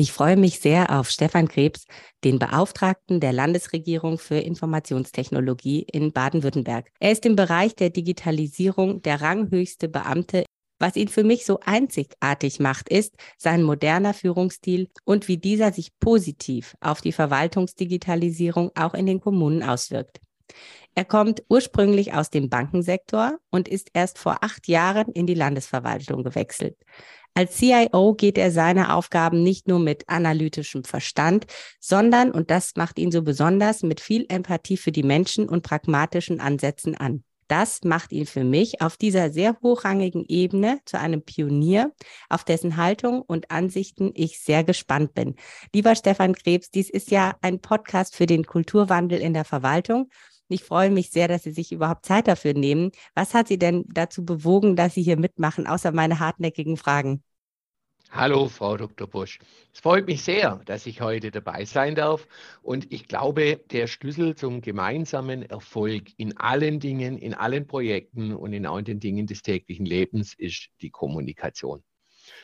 Ich freue mich sehr auf Stefan Krebs, den Beauftragten der Landesregierung für Informationstechnologie in Baden-Württemberg. Er ist im Bereich der Digitalisierung der ranghöchste Beamte. Was ihn für mich so einzigartig macht, ist sein moderner Führungsstil und wie dieser sich positiv auf die Verwaltungsdigitalisierung auch in den Kommunen auswirkt. Er kommt ursprünglich aus dem Bankensektor und ist erst vor acht Jahren in die Landesverwaltung gewechselt. Als CIO geht er seine Aufgaben nicht nur mit analytischem Verstand, sondern, und das macht ihn so besonders, mit viel Empathie für die Menschen und pragmatischen Ansätzen an. Das macht ihn für mich auf dieser sehr hochrangigen Ebene zu einem Pionier, auf dessen Haltung und Ansichten ich sehr gespannt bin. Lieber Stefan Krebs, dies ist ja ein Podcast für den Kulturwandel in der Verwaltung ich freue mich sehr, dass Sie sich überhaupt Zeit dafür nehmen. Was hat Sie denn dazu bewogen, dass Sie hier mitmachen, außer meine hartnäckigen Fragen? Hallo, Frau Dr. Busch. Es freut mich sehr, dass ich heute dabei sein darf. Und ich glaube, der Schlüssel zum gemeinsamen Erfolg in allen Dingen, in allen Projekten und in allen Dingen des täglichen Lebens ist die Kommunikation.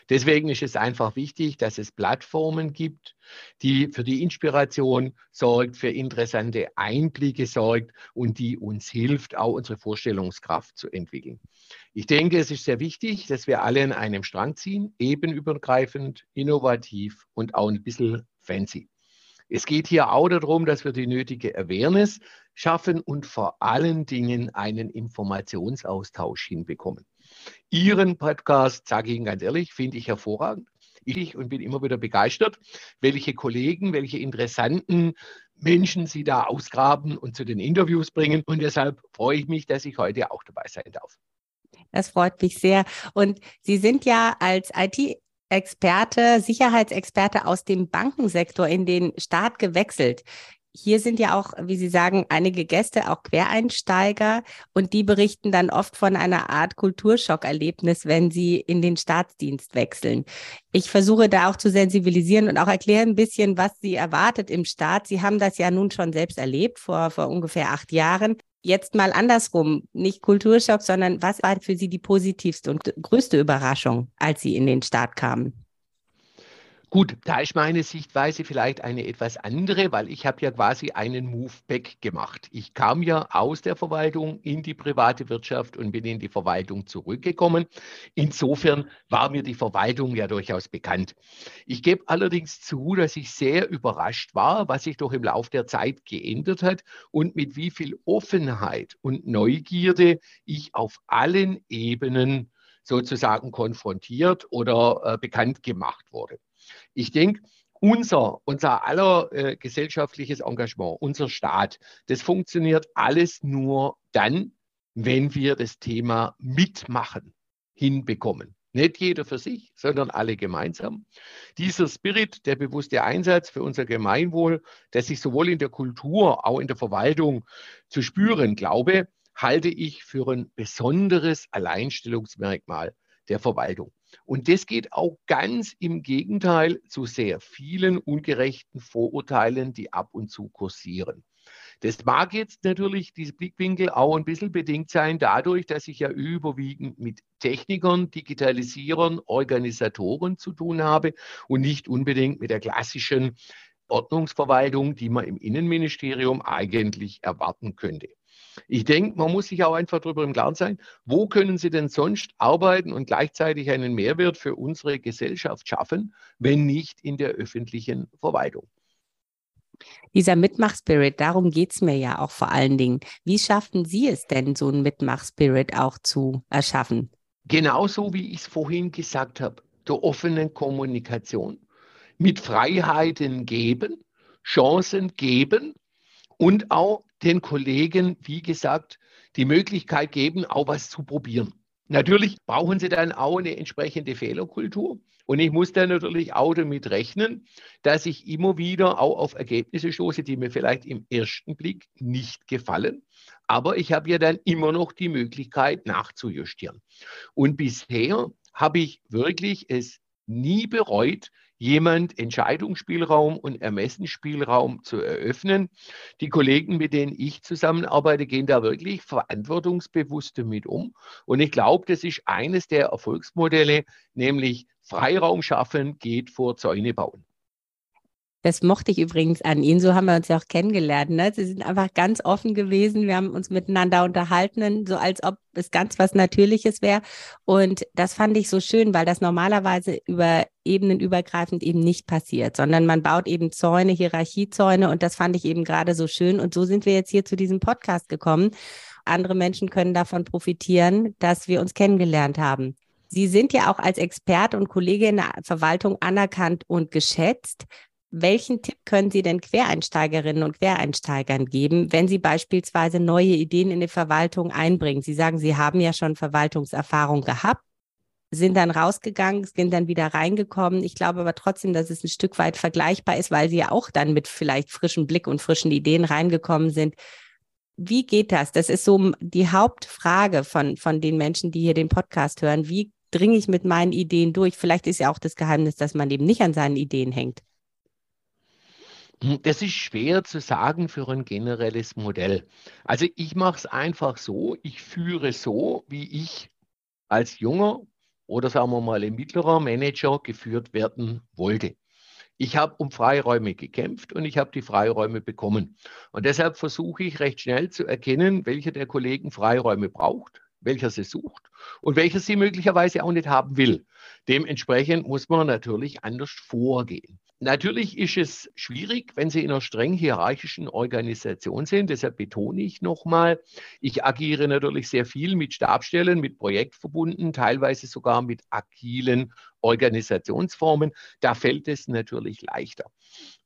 Deswegen ist es einfach wichtig, dass es Plattformen gibt, die für die Inspiration sorgt, für interessante Einblicke sorgt und die uns hilft, auch unsere Vorstellungskraft zu entwickeln. Ich denke, es ist sehr wichtig, dass wir alle an einem Strang ziehen, ebenübergreifend, innovativ und auch ein bisschen fancy. Es geht hier auch darum, dass wir die nötige Awareness schaffen und vor allen Dingen einen Informationsaustausch hinbekommen. Ihren Podcast, sage ich Ihnen ganz ehrlich, finde ich hervorragend. Ich und bin immer wieder begeistert, welche Kollegen, welche interessanten Menschen Sie da ausgraben und zu den Interviews bringen. Und deshalb freue ich mich, dass ich heute auch dabei sein darf. Das freut mich sehr. Und Sie sind ja als IT Experte, Sicherheitsexperte aus dem Bankensektor in den Staat gewechselt hier sind ja auch, wie Sie sagen, einige Gäste, auch Quereinsteiger, und die berichten dann oft von einer Art Kulturschockerlebnis, wenn sie in den Staatsdienst wechseln. Ich versuche da auch zu sensibilisieren und auch erklären ein bisschen, was sie erwartet im Staat. Sie haben das ja nun schon selbst erlebt, vor, vor ungefähr acht Jahren. Jetzt mal andersrum, nicht Kulturschock, sondern was war für Sie die positivste und größte Überraschung, als Sie in den Staat kamen? Gut, da ist meine Sichtweise vielleicht eine etwas andere, weil ich habe ja quasi einen Move back gemacht. Ich kam ja aus der Verwaltung in die private Wirtschaft und bin in die Verwaltung zurückgekommen. Insofern war mir die Verwaltung ja durchaus bekannt. Ich gebe allerdings zu, dass ich sehr überrascht war, was sich doch im Laufe der Zeit geändert hat und mit wie viel Offenheit und Neugierde ich auf allen Ebenen sozusagen konfrontiert oder äh, bekannt gemacht wurde. Ich denke, unser, unser aller äh, gesellschaftliches Engagement, unser Staat, das funktioniert alles nur dann, wenn wir das Thema Mitmachen hinbekommen. Nicht jeder für sich, sondern alle gemeinsam. Dieser Spirit, der bewusste Einsatz für unser Gemeinwohl, der sich sowohl in der Kultur, auch in der Verwaltung zu spüren glaube, halte ich für ein besonderes Alleinstellungsmerkmal der Verwaltung. Und das geht auch ganz im Gegenteil zu sehr vielen ungerechten Vorurteilen, die ab und zu kursieren. Das mag jetzt natürlich, dieser Blickwinkel, auch ein bisschen bedingt sein dadurch, dass ich ja überwiegend mit Technikern, Digitalisierern, Organisatoren zu tun habe und nicht unbedingt mit der klassischen Ordnungsverwaltung, die man im Innenministerium eigentlich erwarten könnte. Ich denke, man muss sich auch einfach darüber im Klaren sein, wo können Sie denn sonst arbeiten und gleichzeitig einen Mehrwert für unsere Gesellschaft schaffen, wenn nicht in der öffentlichen Verwaltung. Dieser Mitmachspirit, darum geht es mir ja auch vor allen Dingen. Wie schaffen Sie es denn, so einen Mitmachspirit auch zu erschaffen? Genauso wie ich es vorhin gesagt habe, der offenen Kommunikation, mit Freiheiten geben, Chancen geben und auch den Kollegen, wie gesagt, die Möglichkeit geben, auch was zu probieren. Natürlich brauchen sie dann auch eine entsprechende Fehlerkultur. Und ich muss dann natürlich auch damit rechnen, dass ich immer wieder auch auf Ergebnisse stoße, die mir vielleicht im ersten Blick nicht gefallen. Aber ich habe ja dann immer noch die Möglichkeit nachzujustieren. Und bisher habe ich wirklich es nie bereut, jemand Entscheidungsspielraum und Ermessensspielraum zu eröffnen. Die Kollegen, mit denen ich zusammenarbeite, gehen da wirklich verantwortungsbewusst damit um. Und ich glaube, das ist eines der Erfolgsmodelle, nämlich Freiraum schaffen geht vor Zäune bauen. Das mochte ich übrigens an Ihnen. So haben wir uns ja auch kennengelernt. Ne? Sie sind einfach ganz offen gewesen. Wir haben uns miteinander unterhalten, so als ob es ganz was Natürliches wäre. Und das fand ich so schön, weil das normalerweise über ebenenübergreifend eben nicht passiert, sondern man baut eben Zäune, Hierarchiezäune. Und das fand ich eben gerade so schön. Und so sind wir jetzt hier zu diesem Podcast gekommen. Andere Menschen können davon profitieren, dass wir uns kennengelernt haben. Sie sind ja auch als Experte und Kollege in der Verwaltung anerkannt und geschätzt. Welchen Tipp können Sie denn Quereinsteigerinnen und Quereinsteigern geben, wenn sie beispielsweise neue Ideen in die Verwaltung einbringen? Sie sagen, Sie haben ja schon Verwaltungserfahrung gehabt, sind dann rausgegangen, sind dann wieder reingekommen. Ich glaube aber trotzdem, dass es ein Stück weit vergleichbar ist, weil Sie ja auch dann mit vielleicht frischem Blick und frischen Ideen reingekommen sind. Wie geht das? Das ist so die Hauptfrage von, von den Menschen, die hier den Podcast hören. Wie dringe ich mit meinen Ideen durch? Vielleicht ist ja auch das Geheimnis, dass man eben nicht an seinen Ideen hängt. Hm, das ist schwer zu sagen für ein generelles Modell. Also ich mache es einfach so, ich führe so, wie ich als junger oder sagen wir mal mittlerer Manager geführt werden wollte. Ich habe um Freiräume gekämpft und ich habe die Freiräume bekommen. Und deshalb versuche ich recht schnell zu erkennen, welcher der Kollegen Freiräume braucht, welcher sie sucht und welcher sie möglicherweise auch nicht haben will. Dementsprechend muss man natürlich anders vorgehen. Natürlich ist es schwierig, wenn Sie in einer streng hierarchischen Organisation sind. Deshalb betone ich nochmal, ich agiere natürlich sehr viel mit Stabstellen, mit Projektverbunden, teilweise sogar mit agilen Organisationsformen. Da fällt es natürlich leichter.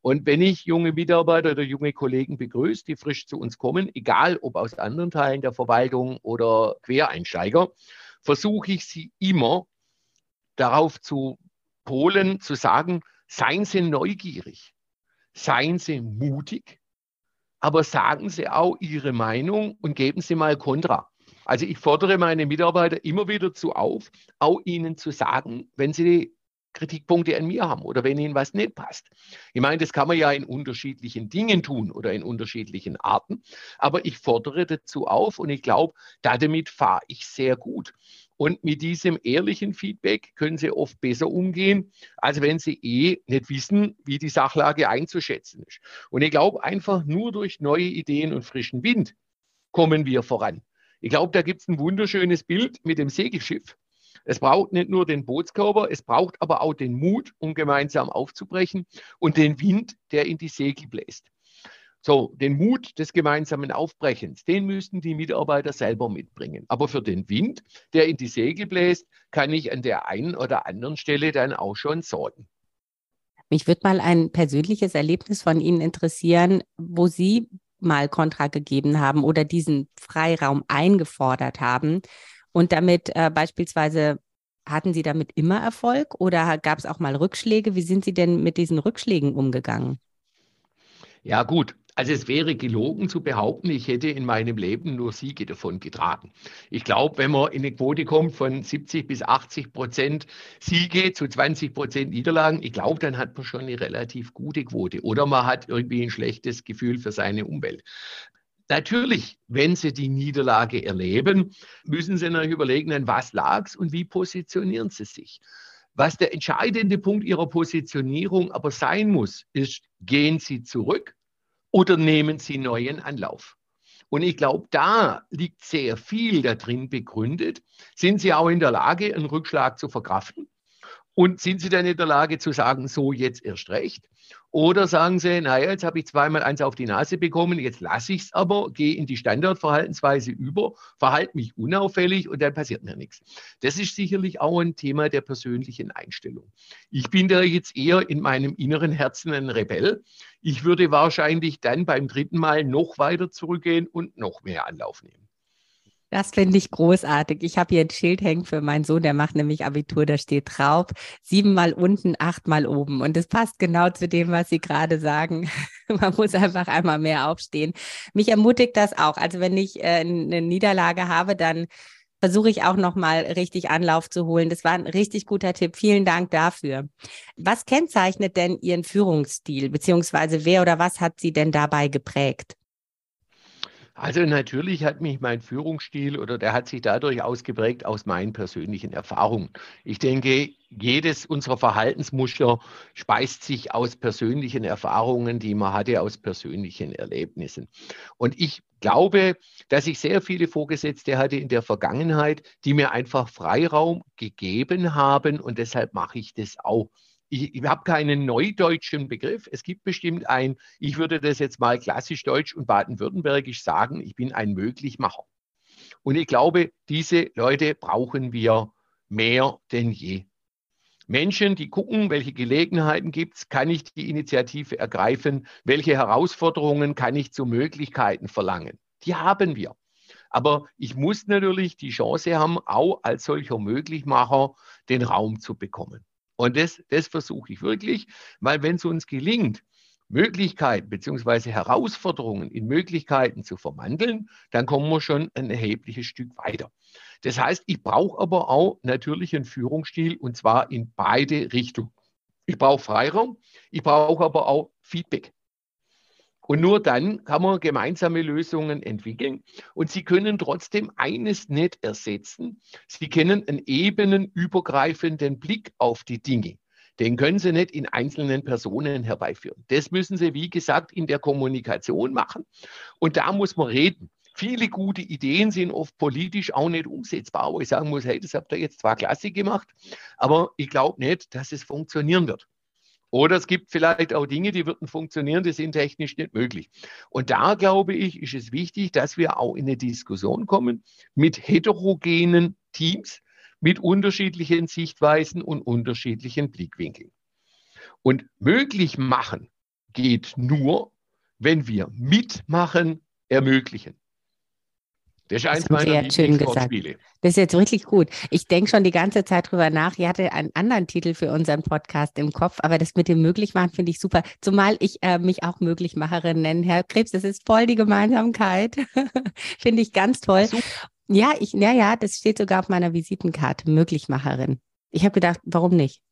Und wenn ich junge Mitarbeiter oder junge Kollegen begrüße, die frisch zu uns kommen, egal ob aus anderen Teilen der Verwaltung oder Quereinsteiger, versuche ich sie immer darauf zu polen, zu sagen, seien Sie neugierig, seien Sie mutig, aber sagen Sie auch Ihre Meinung und geben Sie mal Kontra. Also ich fordere meine Mitarbeiter immer wieder dazu auf, auch ihnen zu sagen, wenn sie Kritikpunkte an mir haben oder wenn ihnen was nicht passt. Ich meine, das kann man ja in unterschiedlichen Dingen tun oder in unterschiedlichen Arten, aber ich fordere dazu auf und ich glaube, damit fahre ich sehr gut. Und mit diesem ehrlichen Feedback können Sie oft besser umgehen, als wenn Sie eh nicht wissen, wie die Sachlage einzuschätzen ist. Und ich glaube, einfach nur durch neue Ideen und frischen Wind kommen wir voran. Ich glaube, da gibt es ein wunderschönes Bild mit dem Segelschiff. Es braucht nicht nur den Bootskörper, es braucht aber auch den Mut, um gemeinsam aufzubrechen und den Wind, der in die Segel bläst. So, den Mut des gemeinsamen Aufbrechens, den müssten die Mitarbeiter selber mitbringen. Aber für den Wind, der in die Segel bläst, kann ich an der einen oder anderen Stelle dann auch schon sorgen. Mich würde mal ein persönliches Erlebnis von Ihnen interessieren, wo Sie mal Kontra gegeben haben oder diesen Freiraum eingefordert haben und damit äh, beispielsweise hatten Sie damit immer Erfolg oder gab es auch mal Rückschläge? Wie sind Sie denn mit diesen Rückschlägen umgegangen? Ja, gut. Also es wäre gelogen zu behaupten, ich hätte in meinem Leben nur Siege davon getragen. Ich glaube, wenn man in eine Quote kommt von 70 bis 80 Prozent Siege zu 20 Prozent Niederlagen, ich glaube, dann hat man schon eine relativ gute Quote. Oder man hat irgendwie ein schlechtes Gefühl für seine Umwelt. Natürlich, wenn Sie die Niederlage erleben, müssen Sie natürlich überlegen, an was lag es und wie positionieren Sie sich. Was der entscheidende Punkt Ihrer Positionierung aber sein muss, ist, gehen Sie zurück oder nehmen Sie neuen Anlauf? Und ich glaube, da liegt sehr viel da drin begründet. Sind Sie auch in der Lage, einen Rückschlag zu verkraften? Und sind Sie dann in der Lage zu sagen, so jetzt erst recht? Oder sagen Sie, naja, jetzt habe ich zweimal eins auf die Nase bekommen, jetzt lasse ich es aber, gehe in die Standardverhaltensweise über, verhalte mich unauffällig und dann passiert mir nichts. Das ist sicherlich auch ein Thema der persönlichen Einstellung. Ich bin da jetzt eher in meinem inneren Herzen ein Rebell. Ich würde wahrscheinlich dann beim dritten Mal noch weiter zurückgehen und noch mehr Anlauf nehmen. Das finde ich großartig. Ich habe hier ein Schild hängen für meinen Sohn, der macht nämlich Abitur, da steht drauf, siebenmal unten, achtmal oben. Und das passt genau zu dem, was Sie gerade sagen. Man muss einfach einmal mehr aufstehen. Mich ermutigt das auch. Also wenn ich äh, eine Niederlage habe, dann versuche ich auch nochmal richtig Anlauf zu holen. Das war ein richtig guter Tipp. Vielen Dank dafür. Was kennzeichnet denn Ihren Führungsstil, beziehungsweise wer oder was hat Sie denn dabei geprägt? Also natürlich hat mich mein Führungsstil oder der hat sich dadurch ausgeprägt aus meinen persönlichen Erfahrungen. Ich denke, jedes unserer Verhaltensmuster speist sich aus persönlichen Erfahrungen, die man hatte, aus persönlichen Erlebnissen. Und ich glaube, dass ich sehr viele Vorgesetzte hatte in der Vergangenheit, die mir einfach Freiraum gegeben haben und deshalb mache ich das auch ich, ich habe keinen neudeutschen Begriff. Es gibt bestimmt ein, ich würde das jetzt mal klassisch deutsch und baden-württembergisch sagen, ich bin ein Möglichmacher. Und ich glaube, diese Leute brauchen wir mehr denn je. Menschen, die gucken, welche Gelegenheiten gibt es, kann ich die Initiative ergreifen, welche Herausforderungen kann ich zu Möglichkeiten verlangen. Die haben wir. Aber ich muss natürlich die Chance haben, auch als solcher Möglichmacher den Raum zu bekommen. Und das, das versuche ich wirklich, weil wenn es uns gelingt, Möglichkeiten bzw. Herausforderungen in Möglichkeiten zu verwandeln, dann kommen wir schon ein erhebliches Stück weiter. Das heißt, ich brauche aber auch natürlich einen Führungsstil und zwar in beide Richtungen. Ich brauche Freiraum, ich brauche aber auch Feedback. Und nur dann kann man gemeinsame Lösungen entwickeln. Und Sie können trotzdem eines nicht ersetzen. Sie kennen einen ebenenübergreifenden Blick auf die Dinge. Den können Sie nicht in einzelnen Personen herbeiführen. Das müssen Sie, wie gesagt, in der Kommunikation machen. Und da muss man reden. Viele gute Ideen sind oft politisch auch nicht umsetzbar, wo ich sagen muss, hey, das habt ihr jetzt zwar klasse gemacht, aber ich glaube nicht, dass es funktionieren wird. Oder es gibt vielleicht auch Dinge, die würden funktionieren, die sind technisch nicht möglich. Und da glaube ich, ist es wichtig, dass wir auch in eine Diskussion kommen mit heterogenen Teams, mit unterschiedlichen Sichtweisen und unterschiedlichen Blickwinkeln. Und möglich machen geht nur, wenn wir mitmachen, ermöglichen. Das ist eins das meiner schön gesagt. Das ist jetzt wirklich gut. Ich denke schon die ganze Zeit drüber nach. Ich hatte einen anderen Titel für unseren Podcast im Kopf, aber das mit dem Möglichmachen finde ich super. Zumal ich äh, mich auch Möglichmacherin nenne, Herr Krebs. Das ist voll die Gemeinsamkeit. finde ich ganz toll. Ja, ich, ja, ja, das steht sogar auf meiner Visitenkarte. Möglichmacherin. Ich habe gedacht, warum nicht?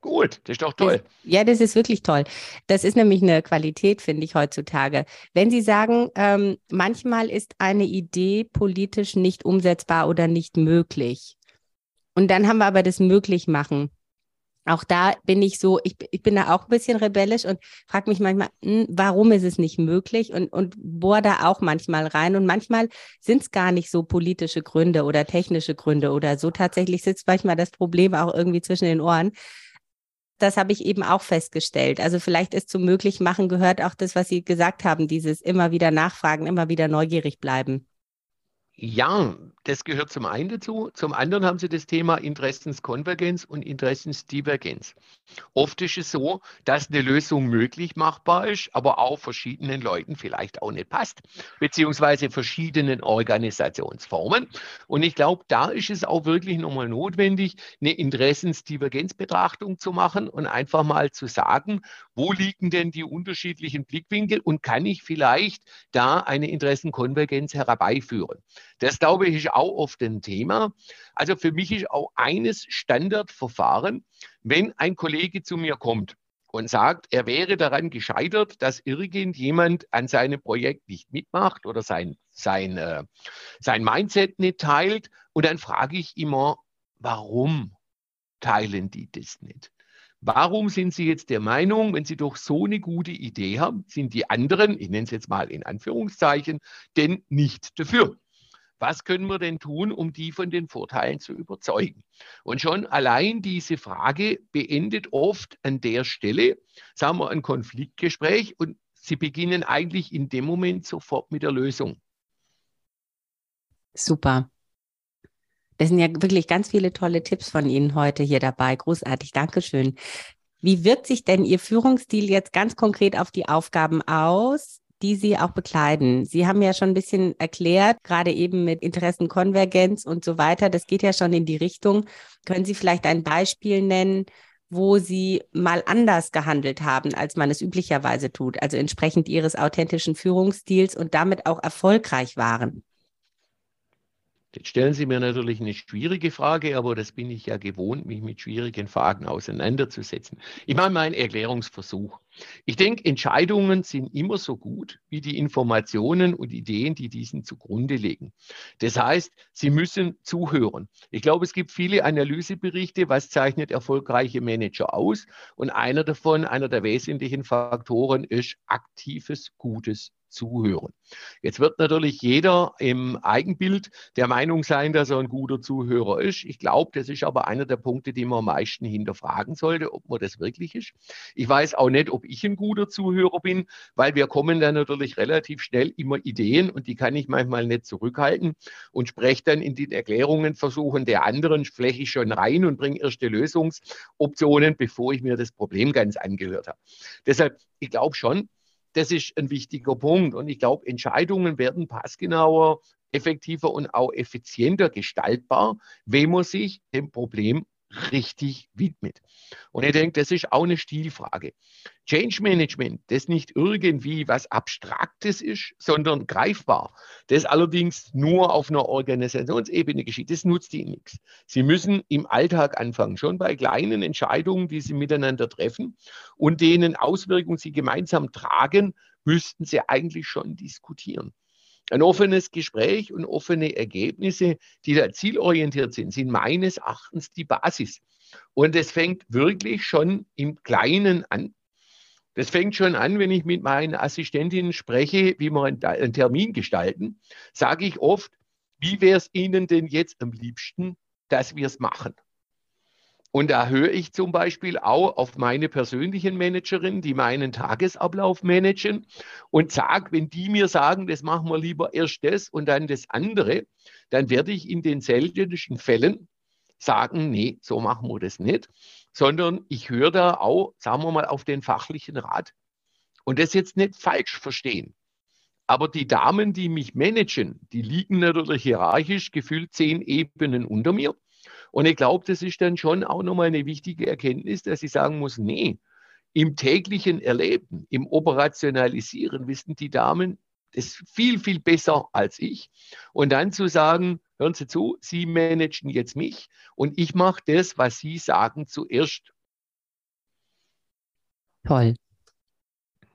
Gut, das ist doch toll. Das, ja, das ist wirklich toll. Das ist nämlich eine Qualität, finde ich heutzutage. Wenn Sie sagen, ähm, manchmal ist eine Idee politisch nicht umsetzbar oder nicht möglich. Und dann haben wir aber das Möglichmachen. Auch da bin ich so, ich, ich bin da auch ein bisschen rebellisch und frage mich manchmal, hm, warum ist es nicht möglich? Und, und bohr da auch manchmal rein. Und manchmal sind es gar nicht so politische Gründe oder technische Gründe oder so. Tatsächlich sitzt manchmal das Problem auch irgendwie zwischen den Ohren das habe ich eben auch festgestellt. Also vielleicht ist zum Möglichmachen gehört auch das, was Sie gesagt haben, dieses immer wieder nachfragen, immer wieder neugierig bleiben. Ja, das gehört zum einen dazu. Zum anderen haben Sie das Thema Interessenskonvergenz und Interessensdivergenz. Oft ist es so, dass eine Lösung möglich machbar ist, aber auch verschiedenen Leuten vielleicht auch nicht passt, beziehungsweise verschiedenen Organisationsformen. Und ich glaube, da ist es auch wirklich nochmal notwendig, eine Interessensdivergenzbetrachtung zu machen und einfach mal zu sagen, wo liegen denn die unterschiedlichen Blickwinkel und kann ich vielleicht da eine Interessenkonvergenz herbeiführen. Das, glaube ich, ist auch oft ein Thema. Also für mich ist auch eines Standardverfahren, wenn ein Kollege zu mir kommt und sagt, er wäre daran gescheitert, dass irgendjemand an seinem Projekt nicht mitmacht oder sein, sein, äh, sein Mindset nicht teilt. Und dann frage ich immer, warum teilen die das nicht? Warum sind Sie jetzt der Meinung, wenn Sie doch so eine gute Idee haben, sind die anderen, ich nenne es jetzt mal in Anführungszeichen, denn nicht dafür? Was können wir denn tun, um die von den Vorteilen zu überzeugen? Und schon allein diese Frage beendet oft an der Stelle, sagen wir, ein Konfliktgespräch und Sie beginnen eigentlich in dem Moment sofort mit der Lösung. Super. Das sind ja wirklich ganz viele tolle Tipps von Ihnen heute hier dabei. Großartig. Dankeschön. Wie wirkt sich denn Ihr Führungsstil jetzt ganz konkret auf die Aufgaben aus, die Sie auch bekleiden. Sie haben ja schon ein bisschen erklärt, gerade eben mit Interessenkonvergenz und so weiter. Das geht ja schon in die Richtung. Können Sie vielleicht ein Beispiel nennen, wo Sie mal anders gehandelt haben, als man es üblicherweise tut, also entsprechend Ihres authentischen Führungsstils und damit auch erfolgreich waren? Jetzt stellen Sie mir natürlich eine schwierige Frage, aber das bin ich ja gewohnt, mich mit schwierigen Fragen auseinanderzusetzen. Ich mache mal einen Erklärungsversuch. Ich denke, Entscheidungen sind immer so gut wie die Informationen und Ideen, die diesen zugrunde legen. Das heißt, Sie müssen zuhören. Ich glaube, es gibt viele Analyseberichte, was zeichnet erfolgreiche Manager aus. Und einer davon, einer der wesentlichen Faktoren ist aktives, gutes zuhören. Jetzt wird natürlich jeder im Eigenbild der Meinung sein, dass er ein guter Zuhörer ist. Ich glaube, das ist aber einer der Punkte, die man am meisten hinterfragen sollte, ob man das wirklich ist. Ich weiß auch nicht, ob ich ein guter Zuhörer bin, weil wir kommen dann natürlich relativ schnell immer Ideen und die kann ich manchmal nicht zurückhalten und spreche dann in den Erklärungen versuchen der anderen fläche ich schon rein und bringe erste Lösungsoptionen, bevor ich mir das Problem ganz angehört habe. Deshalb, ich glaube schon, das ist ein wichtiger Punkt. Und ich glaube, Entscheidungen werden passgenauer, effektiver und auch effizienter gestaltbar, wenn man sich dem Problem richtig widmet. Und ich denke, das ist auch eine Stilfrage. Change Management, das nicht irgendwie was Abstraktes ist, sondern greifbar, das allerdings nur auf einer Organisationsebene geschieht, das nutzt Ihnen nichts. Sie müssen im Alltag anfangen, schon bei kleinen Entscheidungen, die Sie miteinander treffen und denen Auswirkungen Sie gemeinsam tragen, müssten Sie eigentlich schon diskutieren. Ein offenes Gespräch und offene Ergebnisse, die da zielorientiert sind, sind meines Erachtens die Basis. Und es fängt wirklich schon im Kleinen an. Das fängt schon an, wenn ich mit meinen Assistentinnen spreche, wie wir einen Termin gestalten, sage ich oft, wie wäre es Ihnen denn jetzt am liebsten, dass wir es machen? Und da höre ich zum Beispiel auch auf meine persönlichen Managerinnen, die meinen Tagesablauf managen und sage, wenn die mir sagen, das machen wir lieber erst das und dann das andere, dann werde ich in den seltensten Fällen sagen, nee, so machen wir das nicht, sondern ich höre da auch, sagen wir mal, auf den fachlichen Rat. Und das jetzt nicht falsch verstehen. Aber die Damen, die mich managen, die liegen natürlich hierarchisch gefühlt zehn Ebenen unter mir. Und ich glaube, das ist dann schon auch nochmal eine wichtige Erkenntnis, dass ich sagen muss, nee, im täglichen Erleben, im Operationalisieren wissen die Damen das viel, viel besser als ich. Und dann zu sagen, hören Sie zu, Sie managen jetzt mich und ich mache das, was Sie sagen, zuerst. Toll.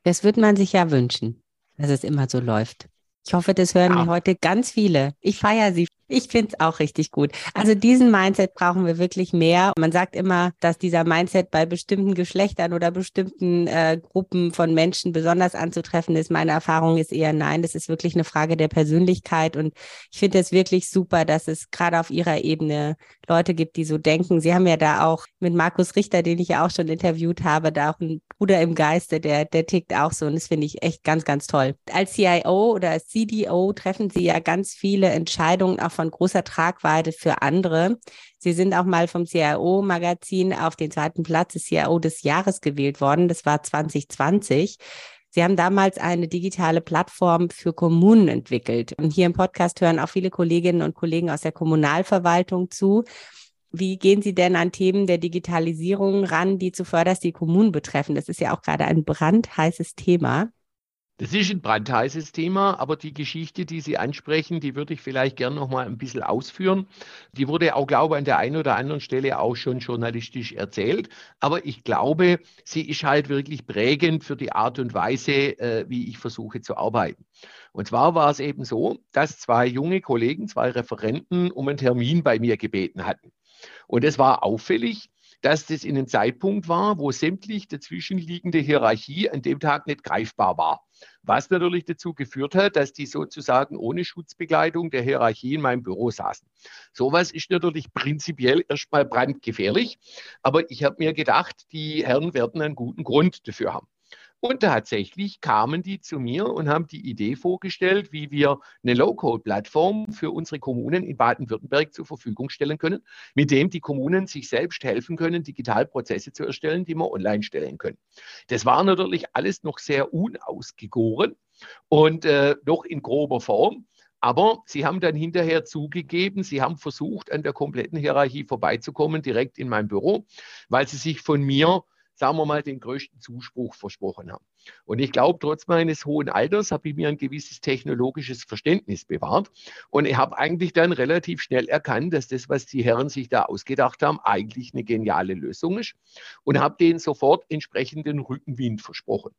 Das würde man sich ja wünschen, dass es immer so läuft. Ich hoffe, das hören ja. heute ganz viele. Ich feiere sie. Ich finde es auch richtig gut. Also diesen Mindset brauchen wir wirklich mehr. Man sagt immer, dass dieser Mindset bei bestimmten Geschlechtern oder bestimmten äh, Gruppen von Menschen besonders anzutreffen ist. Meine Erfahrung ist eher nein. Das ist wirklich eine Frage der Persönlichkeit. Und ich finde es wirklich super, dass es gerade auf ihrer Ebene Leute gibt, die so denken. Sie haben ja da auch mit Markus Richter, den ich ja auch schon interviewt habe, da auch einen Bruder im Geiste, der, der tickt auch so. Und das finde ich echt ganz, ganz toll. Als CIO oder CDO treffen Sie ja ganz viele Entscheidungen auch von großer Tragweite für andere. Sie sind auch mal vom CIO-Magazin auf den zweiten Platz des CIO des Jahres gewählt worden. Das war 2020. Sie haben damals eine digitale Plattform für Kommunen entwickelt. Und hier im Podcast hören auch viele Kolleginnen und Kollegen aus der Kommunalverwaltung zu. Wie gehen Sie denn an Themen der Digitalisierung ran, die zuvörderst die Kommunen betreffen? Das ist ja auch gerade ein brandheißes Thema. Das ist ein brandheißes Thema, aber die Geschichte, die Sie ansprechen, die würde ich vielleicht gerne noch mal ein bisschen ausführen. Die wurde auch, glaube ich, an der einen oder anderen Stelle auch schon journalistisch erzählt. Aber ich glaube, sie ist halt wirklich prägend für die Art und Weise, äh, wie ich versuche zu arbeiten. Und zwar war es eben so, dass zwei junge Kollegen, zwei Referenten um einen Termin bei mir gebeten hatten. Und es war auffällig, dass das in einem Zeitpunkt war, wo sämtlich dazwischenliegende Hierarchie an dem Tag nicht greifbar war. Was natürlich dazu geführt hat, dass die sozusagen ohne Schutzbegleitung der Hierarchie in meinem Büro saßen. Sowas ist natürlich prinzipiell erstmal brandgefährlich, aber ich habe mir gedacht, die Herren werden einen guten Grund dafür haben. Und tatsächlich kamen die zu mir und haben die Idee vorgestellt, wie wir eine Low-Code-Plattform für unsere Kommunen in Baden-Württemberg zur Verfügung stellen können, mit dem die Kommunen sich selbst helfen können, digital Prozesse zu erstellen, die wir online stellen können. Das war natürlich alles noch sehr unausgegoren. und äh, noch in grober Form. Aber sie haben dann hinterher zugegeben, sie haben versucht, an der kompletten Hierarchie vorbeizukommen, direkt in mein Büro, weil sie sich von mir, sagen wir mal, den größten Zuspruch versprochen haben. Und ich glaube, trotz meines hohen Alters habe ich mir ein gewisses technologisches Verständnis bewahrt. Und ich habe eigentlich dann relativ schnell erkannt, dass das, was die Herren sich da ausgedacht haben, eigentlich eine geniale Lösung ist. Und habe denen sofort entsprechenden Rückenwind versprochen.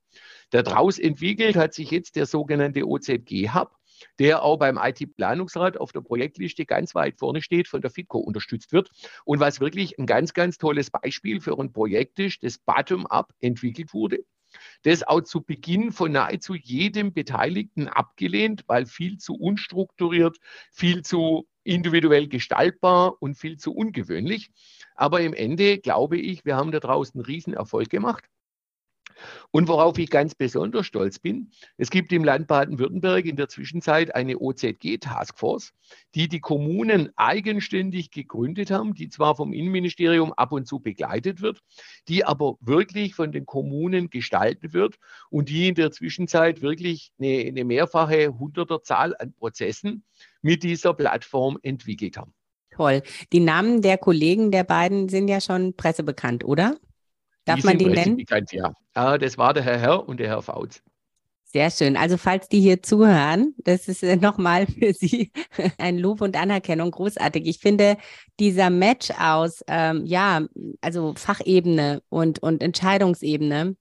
Daraus entwickelt hat sich jetzt der sogenannte OZG-Hub der auch beim IT-Planungsrat auf der Projektliste ganz weit vorne steht, von der FITCO unterstützt wird. Und was wirklich ein ganz, ganz tolles Beispiel für ein Projekt ist, das bottom-up entwickelt wurde das auch zu Beginn von nahezu jedem Beteiligten abgelehnt, weil viel zu unstrukturiert, viel zu individuell gestaltbar und viel zu ungewöhnlich. Aber im Ende glaube ich, wir haben da draußen einen Riesenerfolg gemacht. Und worauf ich ganz besonders stolz bin, es gibt im Land Baden-Württemberg in der Zwischenzeit eine OZG-Taskforce, die die Kommunen eigenständig gegründet haben, die zwar vom Innenministerium ab und zu begleitet wird, die aber wirklich von den Kommunen gestaltet wird und die in der Zwischenzeit wirklich eine, eine mehrfache Hunderterzahl an Prozessen mit dieser Plattform entwickelt haben. Toll. Die Namen der Kollegen der beiden sind ja schon pressebekannt, oder? Darf die man die nennen? Bekannt, ja. Ah, das war der Herr Herr und der Herr Fautz. Sehr schön. Also falls die hier zuhören, das ist äh, nochmal für Sie ein Lob und Anerkennung großartig. Ich finde dieser Match aus, ähm, ja, also Fachebene und, und Entscheidungsebene,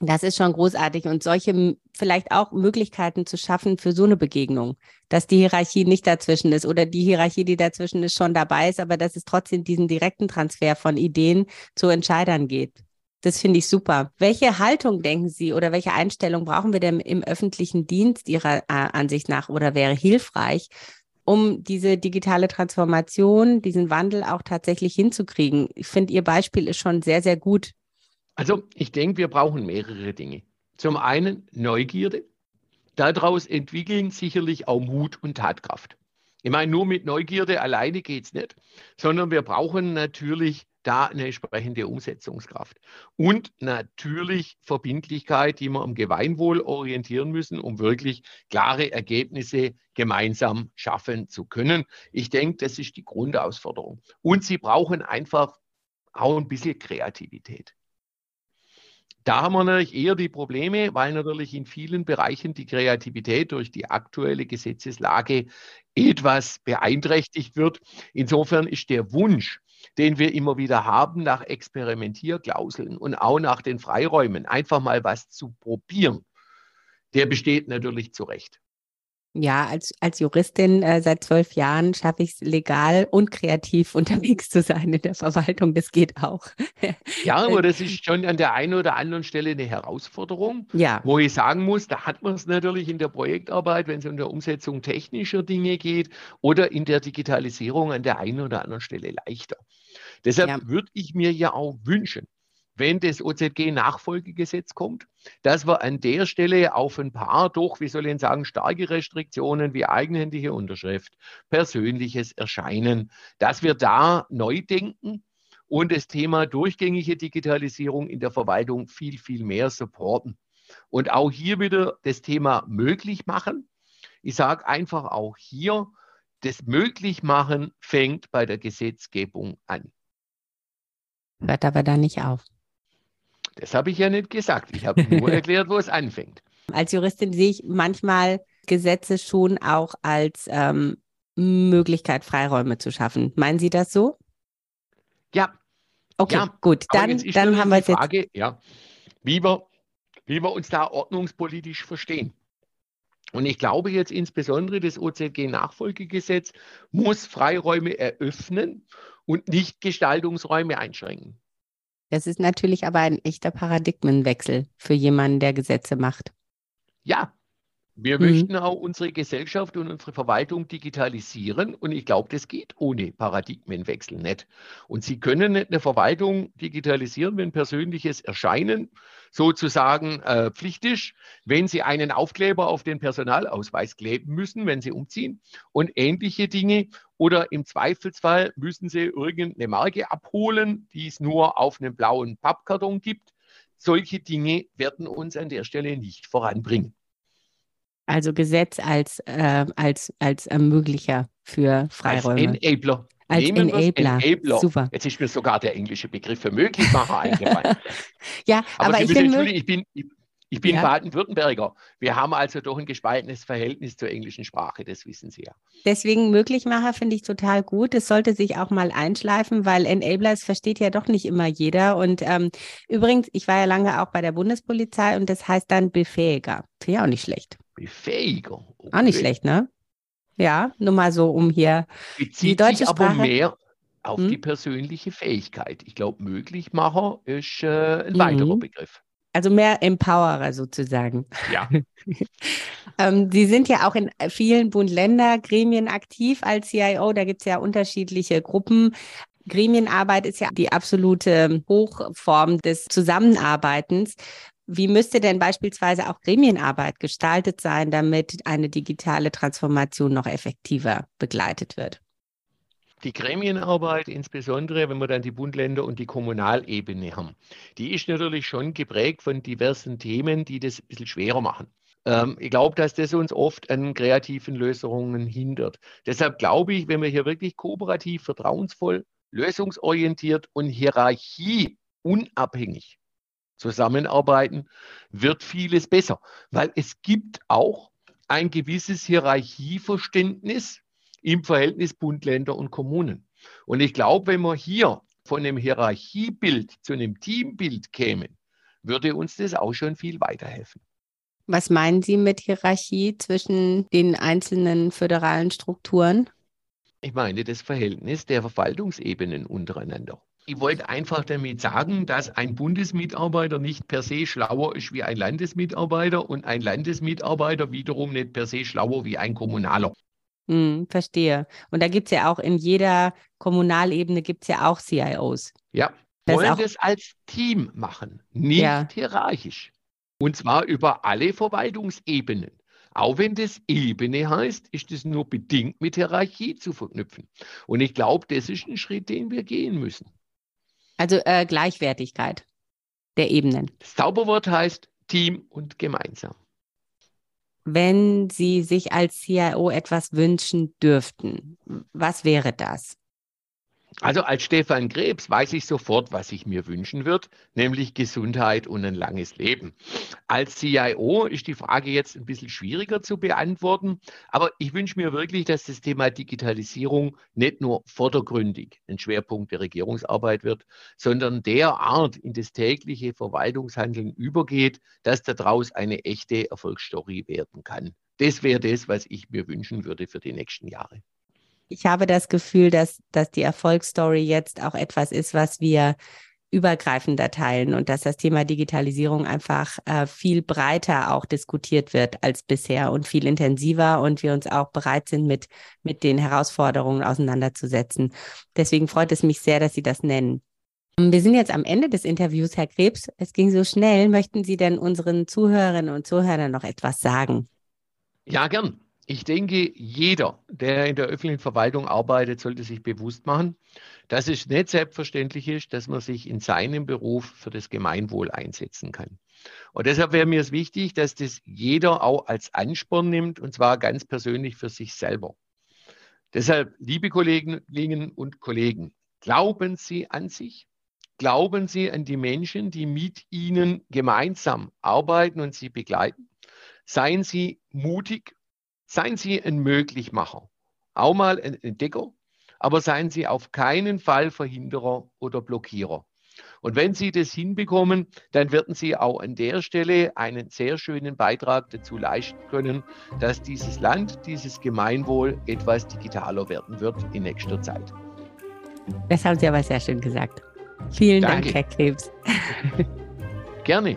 das ist schon großartig und solche vielleicht auch Möglichkeiten zu schaffen für so eine Begegnung, dass die Hierarchie nicht dazwischen ist oder die Hierarchie, die dazwischen ist, schon dabei ist, aber dass es trotzdem diesen direkten Transfer von Ideen zu Entscheidern geht. Das finde ich super. Welche Haltung denken Sie oder welche Einstellung brauchen wir denn im öffentlichen Dienst Ihrer äh, Ansicht nach oder wäre hilfreich, um diese digitale Transformation, diesen Wandel auch tatsächlich hinzukriegen? Ich finde, Ihr Beispiel ist schon sehr, sehr gut. Also ich denke, wir brauchen mehrere Dinge. Zum einen Neugierde. Daraus entwickeln sicherlich auch Mut und Tatkraft. Ich meine, nur mit Neugierde alleine geht es nicht, sondern wir brauchen natürlich da eine entsprechende Umsetzungskraft. Und natürlich Verbindlichkeit, die wir am Gemeinwohl orientieren müssen, um wirklich klare Ergebnisse gemeinsam schaffen zu können. Ich denke, das ist die Grundausforderung. Und Sie brauchen einfach auch ein bisschen Kreativität. Da haben wir natürlich eher die Probleme, weil natürlich in vielen Bereichen die Kreativität durch die aktuelle Gesetzeslage etwas beeinträchtigt wird. Insofern ist der Wunsch, den wir immer wieder haben nach Experimentierklauseln und auch nach den Freiräumen, einfach mal was zu probieren, der besteht natürlich zu Recht. Ja, als, als Juristin äh, seit zwölf Jahren schaffe ich es legal und kreativ unterwegs zu sein in der Verwaltung. Das geht auch. ja, aber das ist schon an der einen oder anderen Stelle eine Herausforderung, ja. wo ich sagen muss, da hat man es natürlich in der Projektarbeit, wenn es um die Umsetzung technischer Dinge geht oder in der Digitalisierung an der einen oder anderen Stelle leichter. Deshalb ja. würde ich mir ja auch wünschen, wenn das OZG-Nachfolgegesetz kommt, dass wir an der Stelle auf ein paar doch, wie soll ich sagen, starke Restriktionen wie eigenhändige Unterschrift, persönliches Erscheinen, dass wir da neu denken und das Thema durchgängige Digitalisierung in der Verwaltung viel, viel mehr supporten. Und auch hier wieder das Thema möglich machen. Ich sage einfach auch hier, das Möglichmachen fängt bei der Gesetzgebung an. Hört aber da nicht auf. Das habe ich ja nicht gesagt. Ich habe nur erklärt, wo es anfängt. Als Juristin sehe ich manchmal Gesetze schon auch als ähm, Möglichkeit, Freiräume zu schaffen. Meinen Sie das so? Ja. Okay, ja. gut. Dann, dann haben wir die Frage, jetzt. Ja, wie, wir, wie wir uns da ordnungspolitisch verstehen. Und ich glaube jetzt insbesondere, das OZG-Nachfolgegesetz muss Freiräume eröffnen und nicht Gestaltungsräume einschränken. Das ist natürlich aber ein echter Paradigmenwechsel für jemanden, der Gesetze macht. Ja, wir mhm. möchten auch unsere Gesellschaft und unsere Verwaltung digitalisieren und ich glaube, das geht ohne Paradigmenwechsel nicht. Und Sie können nicht eine Verwaltung digitalisieren, wenn persönliches Erscheinen sozusagen äh, Pflicht ist, wenn Sie einen Aufkleber auf den Personalausweis kleben müssen, wenn Sie umziehen und ähnliche Dinge. Oder im Zweifelsfall müssen Sie irgendeine Marke abholen, die es nur auf einem blauen Pappkarton gibt. Solche Dinge werden uns an der Stelle nicht voranbringen. Also Gesetz als, äh, als, als Ermöglicher für Freiräume. Als Enabler. Als Enabler. Enabler. Super. Jetzt ist mir sogar der englische Begriff für Möglichmacher eingefallen. ja, Aber, aber, ich bin ich bin, ich, ich bin Ja. Baden-Württemberger. Wir haben also doch ein gespaltenes Verhältnis zur englischen Sprache, das wissen Sie ja. deswegen Möglichmacher finde ich total gut. Es sollte sich auch mal einschleifen, weil Enablers versteht ja doch nicht immer jeder. Und ähm, übrigens, ich war ja lange auch bei der Bundespolizei und das heißt dann Befähiger. Finde ich auch nicht schlecht. Befähiger. Auch nicht Okay. schlecht, ne? Ja, nur mal so, um hier. Bezieht deutsche sich aber Sprache- mehr auf Hm? die persönliche Fähigkeit. Ich glaube, Möglichmacher ist äh, ein weiterer Mhm. Begriff. Also mehr Empowerer sozusagen. Ja, Ähm, Sie sind ja auch in vielen Bund-Länder-Gremien aktiv als CIO. Da gibt es ja unterschiedliche Gruppen. Gremienarbeit ist ja die absolute Hochform des Zusammenarbeitens. Wie müsste denn beispielsweise auch Gremienarbeit gestaltet sein, damit eine digitale Transformation noch effektiver begleitet wird? die Gremienarbeit, insbesondere wenn wir dann die Bund, Länder und die Kommunalebene haben, die ist natürlich schon geprägt von diversen Themen, die das ein bisschen schwerer machen. Ähm, ich glaube, dass das uns oft an kreativen Lösungen hindert. Deshalb glaube ich, wenn wir hier wirklich kooperativ, vertrauensvoll, lösungsorientiert und hierarchieunabhängig zusammenarbeiten, wird vieles besser. Weil es gibt auch ein gewisses Hierarchieverständnis im Verhältnis Bund, Länder und Kommunen. Und ich glaube, wenn wir hier von einem Hierarchiebild zu einem Teambild kämen, würde uns das auch schon viel weiterhelfen. Was meinen Sie mit Hierarchie zwischen den einzelnen föderalen Strukturen? Ich meine das Verhältnis der Verwaltungsebenen untereinander. Ich wollte einfach damit sagen, dass ein Bundesmitarbeiter nicht per se schlauer ist wie ein Landesmitarbeiter und ein Landesmitarbeiter wiederum nicht per se schlauer wie ein Kommunaler. Hm, verstehe. Und da gibt es ja auch in jeder Kommunalebene gibt es ja auch CIOs. Ja, Das wollen das als Team machen, nicht Ja. hierarchisch. Und zwar über alle Verwaltungsebenen. Auch wenn das Ebene heißt, ist es nur bedingt mit Hierarchie zu verknüpfen. Und ich glaube, das ist ein Schritt, den wir gehen müssen. Also äh, Gleichwertigkeit der Ebenen. Das Zauberwort heißt Team und gemeinsam. Wenn Sie sich als CIO etwas wünschen dürften, was wäre das? Also als Stefan Krebs weiß ich sofort, was ich mir wünschen würde, nämlich Gesundheit und ein langes Leben. Als CIO ist die Frage jetzt ein bisschen schwieriger zu beantworten, aber ich wünsche mir wirklich, dass das Thema Digitalisierung nicht nur vordergründig ein Schwerpunkt der Regierungsarbeit wird, sondern derart in das tägliche Verwaltungshandeln übergeht, dass daraus eine echte Erfolgsstory werden kann. Das wäre das, was ich mir wünschen würde für die nächsten Jahre. Ich habe das Gefühl, dass, dass die Erfolgsstory jetzt auch etwas ist, was wir übergreifender teilen und dass das Thema Digitalisierung einfach äh, viel breiter auch diskutiert wird als bisher und viel intensiver und wir uns auch bereit sind, mit, mit den Herausforderungen auseinanderzusetzen. Deswegen freut es mich sehr, dass Sie das nennen. Wir sind jetzt am Ende des Interviews, Herr Krebs. Es ging so schnell. Möchten Sie denn unseren Zuhörerinnen und Zuhörern noch etwas sagen? Ja, gern. Ich denke, jeder, der in der öffentlichen Verwaltung arbeitet, sollte sich bewusst machen, dass es nicht selbstverständlich ist, dass man sich in seinem Beruf für das Gemeinwohl einsetzen kann. Und deshalb wäre mir es wichtig, dass das jeder auch als Ansporn nimmt, und zwar ganz persönlich für sich selber. Deshalb, liebe Kolleginnen und Kollegen, glauben Sie an sich, glauben Sie an die Menschen, die mit Ihnen gemeinsam arbeiten und Sie begleiten. Seien Sie mutig Seien Sie ein Möglichmacher, auch mal ein Entdecker, aber seien Sie auf keinen Fall Verhinderer oder Blockierer. Und wenn Sie das hinbekommen, dann werden Sie auch an der Stelle einen sehr schönen Beitrag dazu leisten können, dass dieses Land, dieses Gemeinwohl etwas digitaler werden wird in nächster Zeit. Das haben Sie aber sehr schön gesagt. Vielen Danke. Dank, Herr Krebs. Gerne.